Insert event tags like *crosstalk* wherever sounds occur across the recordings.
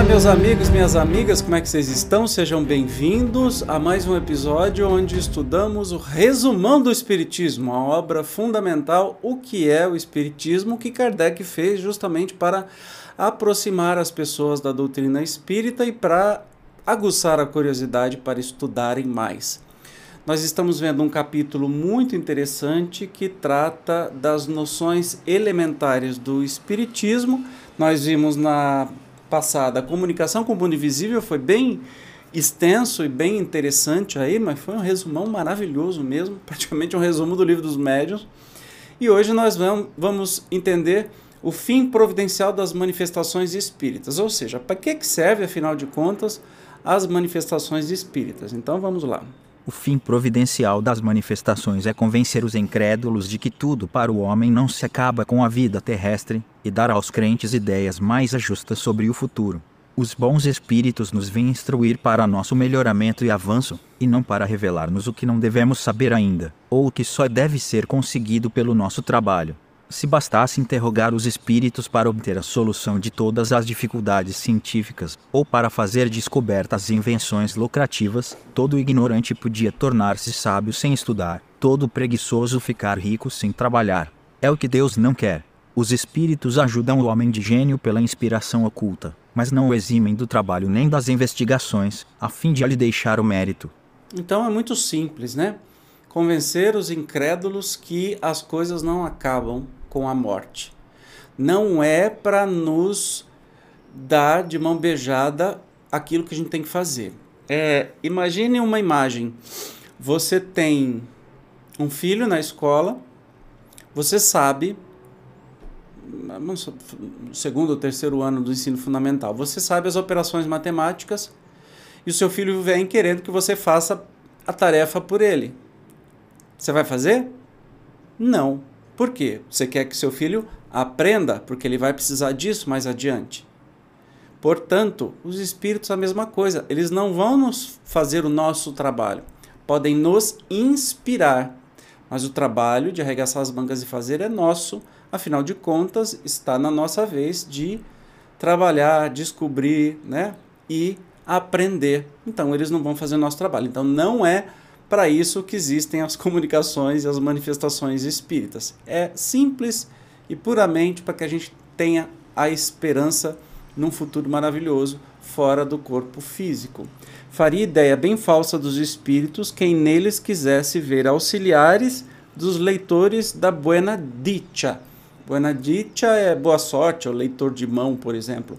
Olá, meus amigos, minhas amigas, como é que vocês estão? Sejam bem-vindos a mais um episódio onde estudamos o Resumão do Espiritismo, a obra fundamental, o que é o Espiritismo, que Kardec fez justamente para aproximar as pessoas da doutrina espírita e para aguçar a curiosidade para estudarem mais. Nós estamos vendo um capítulo muito interessante que trata das noções elementares do Espiritismo. Nós vimos na passada a comunicação com o mundo invisível, foi bem extenso e bem interessante aí, mas foi um resumão maravilhoso mesmo, *laughs* praticamente um resumo do livro dos médiuns. E hoje nós vamos entender o fim providencial das manifestações espíritas, ou seja, para que serve, afinal de contas, as manifestações espíritas. Então vamos lá. O fim providencial das manifestações é convencer os incrédulos de que tudo para o homem não se acaba com a vida terrestre e dar aos crentes ideias mais justas sobre o futuro. Os bons espíritos nos vêm instruir para nosso melhoramento e avanço, e não para revelar-nos o que não devemos saber ainda, ou o que só deve ser conseguido pelo nosso trabalho. Se bastasse interrogar os espíritos para obter a solução de todas as dificuldades científicas, ou para fazer descobertas e invenções lucrativas, todo ignorante podia tornar-se sábio sem estudar, todo preguiçoso ficar rico sem trabalhar. É o que Deus não quer. Os espíritos ajudam o homem de gênio pela inspiração oculta, mas não o eximem do trabalho nem das investigações, a fim de lhe deixar o mérito. Então é muito simples, né? Convencer os incrédulos que as coisas não acabam com a morte. Não é para nos dar de mão beijada aquilo que a gente tem que fazer. É, imagine uma imagem. Você tem um filho na escola, você sabe, segundo ou terceiro ano do ensino fundamental, você sabe as operações matemáticas e o seu filho vem querendo que você faça a tarefa por ele. Você vai fazer? Não. Por quê? Você quer que seu filho aprenda, porque ele vai precisar disso mais adiante. Portanto, os espíritos a mesma coisa, eles não vão nos fazer o nosso trabalho, podem nos inspirar, mas o trabalho de arregaçar as mangas e fazer é nosso, afinal de contas, está na nossa vez de trabalhar, descobrir, né, e aprender. Então, eles não vão fazer o nosso trabalho. Então, não é para isso que existem as *laughs* comunicações e as manifestações espíritas. É simples e puramente para que a gente tenha a esperança num futuro maravilhoso fora do corpo físico. Faria ideia bem falsa dos espíritos quem neles quisesse ver auxiliares dos leitores da Buena Dicha. Buena Dicha é boa sorte, o leitor de mão, por exemplo.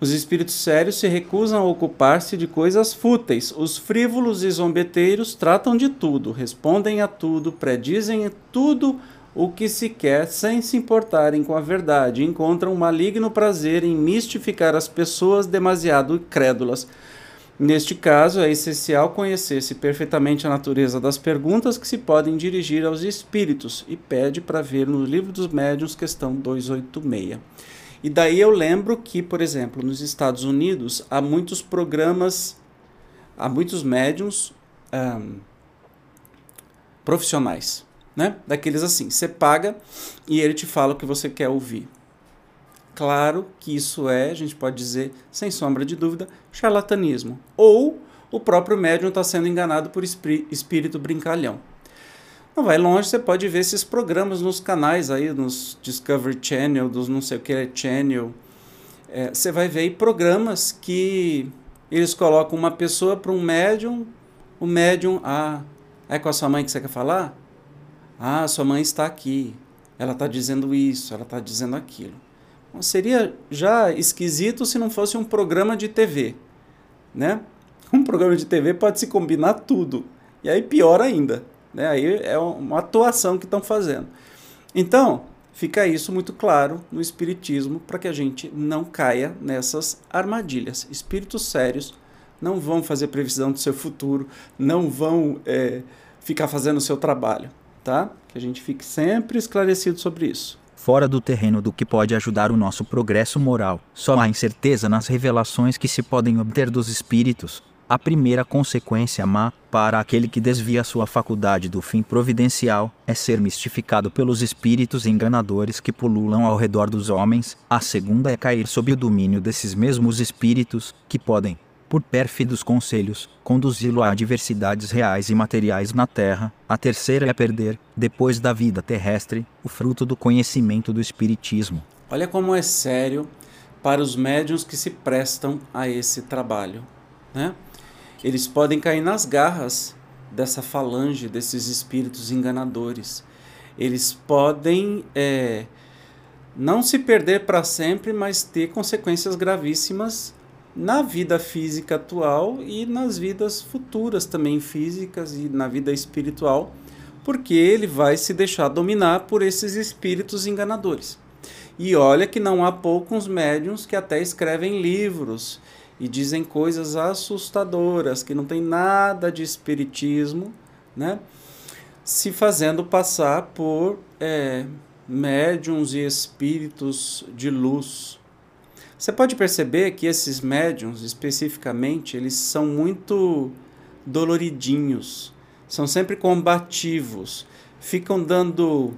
Os espíritos sérios se recusam a ocupar-se de coisas fúteis. Os frívolos e zombeteiros tratam de tudo, respondem a tudo, predizem tudo o que se quer sem se importarem com a verdade. Encontram um maligno prazer em mistificar as pessoas demasiado crédulas. Neste caso, é essencial conhecer-se perfeitamente a natureza das perguntas que se podem dirigir aos espíritos e pede para ver no Livro dos Médiuns, questão 286. E daí eu lembro que, por exemplo, nos Estados Unidos há muitos programas, há muitos médiums um, profissionais, né? Daqueles assim, você paga e ele te fala o que você quer ouvir. Claro que isso é, a gente pode dizer, sem sombra de dúvida, charlatanismo. Ou o próprio médium está sendo enganado por espírito brincalhão. Não vai longe, você pode ver esses programas nos canais aí, nos Discovery Channel, dos não sei o que Channel. É, você vai ver programas que eles colocam uma pessoa para um médium, o médium, ah, é com a sua mãe que você quer falar? Ah, sua mãe está aqui, ela está dizendo isso, ela está dizendo aquilo. Seria já esquisito se não fosse um programa de TV, né? *laughs* Um programa de TV pode se combinar tudo, e aí pior ainda Né? Aí é uma atuação que estão fazendo. Então, fica isso muito claro no Espiritismo para que a gente não caia nessas armadilhas. Espíritos sérios não vão fazer previsão do seu futuro, não vão é, ficar fazendo o seu trabalho, tá? Que a gente fique sempre esclarecido sobre isso. Fora do terreno do que pode ajudar o nosso progresso moral, só há incerteza nas revelações que se podem obter dos espíritos, a primeira consequência má, para aquele que desvia sua faculdade do fim providencial, é ser mistificado pelos espíritos enganadores que pululam ao redor dos homens. A segunda é cair sob o domínio desses mesmos espíritos, que podem, por pérfidos conselhos, conduzi-lo a adversidades reais e materiais na terra. A terceira é perder, depois da vida terrestre, o fruto do conhecimento do Espiritismo. Olha como é sério para os médiuns que se prestam a esse trabalho. Né? eles podem cair nas garras dessa falange, desses espíritos enganadores. Eles podem é, não se perder para sempre, mas ter consequências gravíssimas na vida física atual e nas vidas futuras também físicas e na vida espiritual, porque ele vai se deixar dominar por esses espíritos enganadores. E olha que não há poucos médiums que até escrevem livros e dizem coisas assustadoras, que não tem nada de espiritismo, né? se fazendo passar por é, médiums e espíritos de luz. Você pode perceber que esses médiums, especificamente, eles são muito doloridinhos, são sempre combativos, ficam dando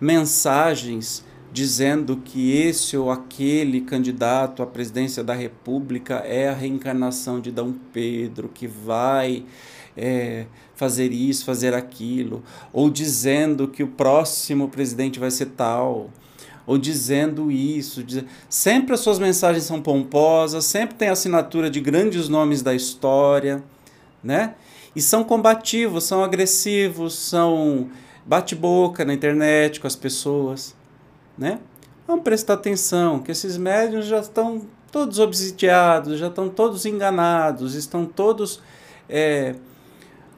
mensagens dizendo que esse ou aquele candidato à presidência da República é a reencarnação de Dom Pedro, que vai é, fazer isso, fazer aquilo, ou dizendo que o próximo presidente vai ser tal, ou dizendo isso. Diz... Sempre as suas mensagens são pomposas, sempre tem assinatura de grandes nomes da história, né? E são combativos, são agressivos, são bate-boca na internet com as pessoas né? Vamos prestar atenção que esses médiums já estão todos obsidiados, já estão todos enganados, estão todos é,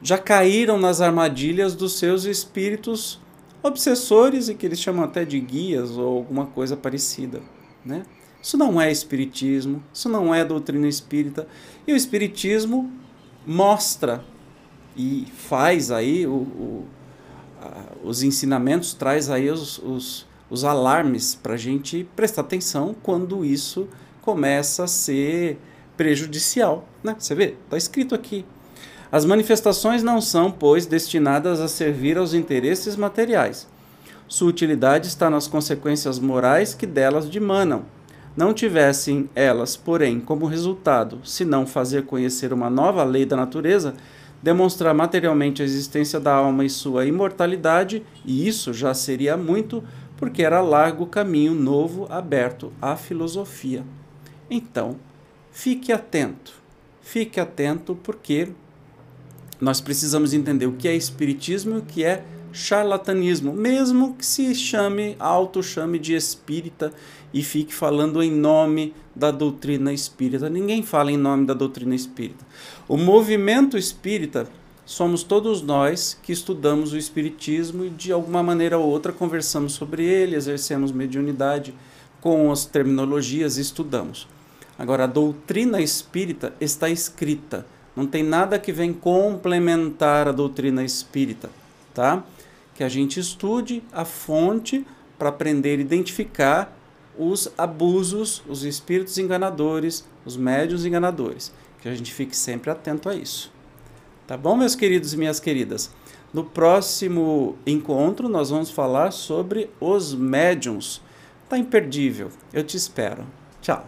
já caíram nas armadilhas dos seus espíritos obsessores e que eles chamam até de guias ou alguma coisa parecida, né? Isso não é espiritismo, isso não é doutrina espírita. E o espiritismo mostra e faz aí o, o a, os ensinamentos, traz aí os, os os alarmes para a gente prestar atenção quando isso começa a ser prejudicial. Né? Você vê, está escrito aqui. As manifestações não são, pois, destinadas a servir aos interesses materiais. Sua utilidade está nas consequências morais que delas dimanam. Não tivessem elas, porém, como resultado, se não fazer conhecer uma nova lei da natureza, demonstrar materialmente a existência da alma e sua imortalidade, e isso já seria muito, porque era largo caminho novo aberto à filosofia. Então, fique atento, fique atento, porque nós precisamos entender o que é espiritismo e o que é charlatanismo, mesmo que se chame, auto-chame de espírita e fique falando em nome da doutrina espírita. Ninguém fala em nome da doutrina espírita. O movimento espírita somos todos nós que estudamos o Espiritismo e de alguma maneira ou outra conversamos sobre ele, exercemos mediunidade com as terminologias e estudamos. Agora, a doutrina espírita está escrita, não tem nada que vem complementar a doutrina espírita, tá? Que a gente estude a fonte para aprender a identificar os abusos, os espíritos enganadores, os médios enganadores. Que a gente fique sempre atento a isso. Tá bom, meus queridos e minhas queridas? No próximo encontro, nós vamos falar sobre os médiums. Tá imperdível. Eu te espero. Tchau.